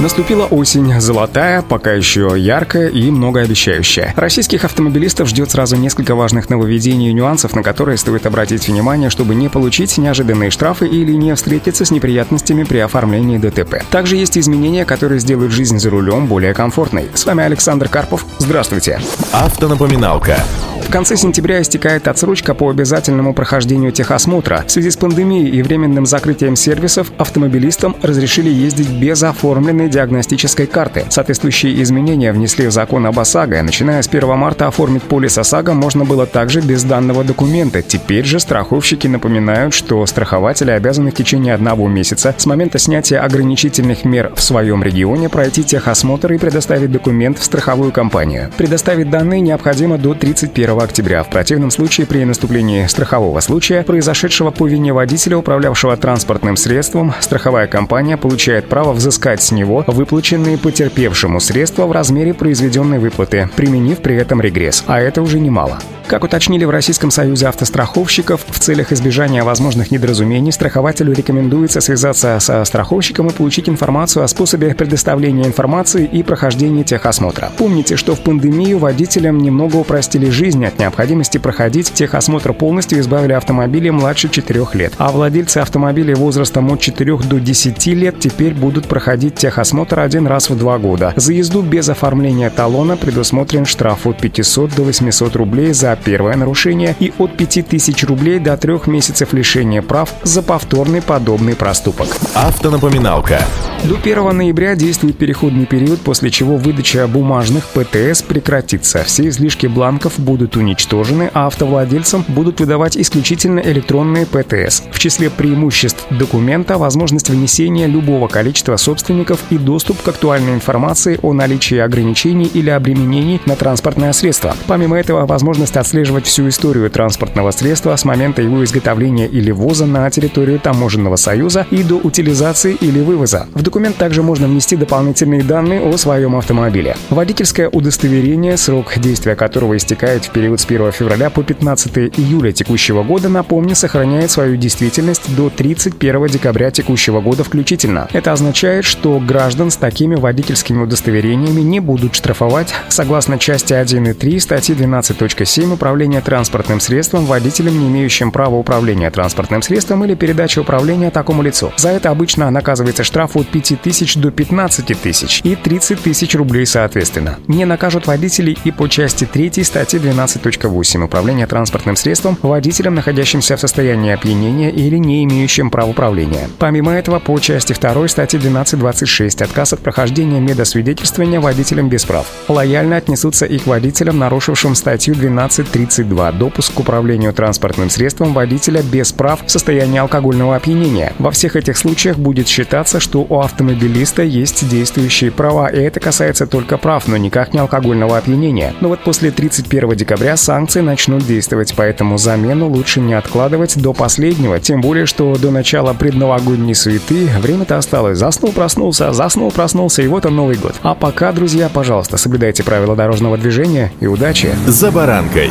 Наступила осень, золотая, пока еще яркая и многообещающая. Российских автомобилистов ждет сразу несколько важных нововведений и нюансов, на которые стоит обратить внимание, чтобы не получить неожиданные штрафы или не встретиться с неприятностями при оформлении ДТП. Также есть изменения, которые сделают жизнь за рулем более комфортной. С вами Александр Карпов. Здравствуйте. Автонапоминалка. В конце сентября истекает отсрочка по обязательному прохождению техосмотра. В связи с пандемией и временным закрытием сервисов автомобилистам разрешили ездить без оформленной диагностической карты. Соответствующие изменения внесли в закон об ОСАГО. Начиная с 1 марта оформить полис ОСАГО можно было также без данного документа. Теперь же страховщики напоминают, что страхователи обязаны в течение одного месяца с момента снятия ограничительных мер в своем регионе пройти техосмотр и предоставить документ в страховую компанию. Предоставить данные необходимо до 31 октября. В противном случае при наступлении страхового случая, произошедшего по вине водителя, управлявшего транспортным средством, страховая компания получает право взыскать с него выплаченные потерпевшему средства в размере произведенной выплаты, применив при этом регресс. А это уже немало. Как уточнили в Российском союзе автостраховщиков, в целях избежания возможных недоразумений страхователю рекомендуется связаться со страховщиком и получить информацию о способе предоставления информации и прохождения техосмотра. Помните, что в пандемию водителям немного упростили жизнь от необходимости проходить техосмотр полностью избавили автомобили младше 4 лет, а владельцы автомобилей возрастом от 4 до 10 лет теперь будут проходить техосмотр один раз в два года. За езду без оформления талона предусмотрен штраф от 500 до 800 рублей за первое нарушение и от 5000 рублей до трех месяцев лишения прав за повторный подобный проступок. Автонапоминалка. До 1 ноября действует переходный период, после чего выдача бумажных ПТС прекратится. Все излишки бланков будут уничтожены, а автовладельцам будут выдавать исключительно электронные ПТС. В числе преимуществ документа возможность внесения любого количества собственников и доступ к актуальной информации о наличии ограничений или обременений на транспортное средство. Помимо этого, возможность отслеживать всю историю транспортного средства с момента его изготовления или ввоза на территорию таможенного союза и до утилизации или вывоза. В документ также можно внести дополнительные данные о своем автомобиле. Водительское удостоверение, срок действия которого истекает в период с 1 февраля по 15 июля текущего года, напомню, сохраняет свою действительность до 31 декабря текущего года включительно. Это означает, что граждан с такими водительскими удостоверениями не будут штрафовать согласно части 1 и 3 статьи 12.7 управления транспортным средством водителем, не имеющим права управления транспортным средством или передачи управления такому лицу. За это обычно наказывается штраф от 5 тысяч до 15 тысяч и 30 тысяч рублей соответственно. Не накажут водителей и по части 3 статьи 12.8 управления транспортным средством водителям, находящимся в состоянии опьянения или не имеющим права управления. Помимо этого, по части 2 статьи 12.26 отказ от прохождения медосвидетельствования водителям без прав. Лояльно отнесутся и к водителям, нарушившим статью 12 32. Допуск к управлению транспортным средством водителя без прав в состоянии алкогольного опьянения. Во всех этих случаях будет считаться, что у автомобилиста есть действующие права, и это касается только прав, но никак не алкогольного опьянения. Но вот после 31 декабря санкции начнут действовать, поэтому замену лучше не откладывать до последнего, тем более, что до начала предновогодней суеты время-то осталось. Заснул, проснулся, заснул, проснулся, и вот он Новый год. А пока, друзья, пожалуйста, соблюдайте правила дорожного движения и удачи. «За баранкой».